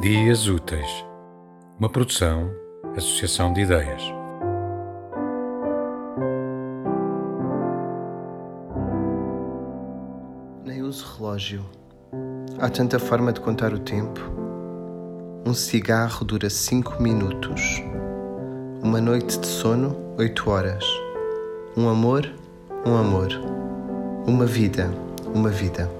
Dias Úteis, uma produção, associação de ideias. Nem uso relógio. Há tanta forma de contar o tempo. Um cigarro dura cinco minutos. Uma noite de sono, oito horas. Um amor, um amor. Uma vida, uma vida.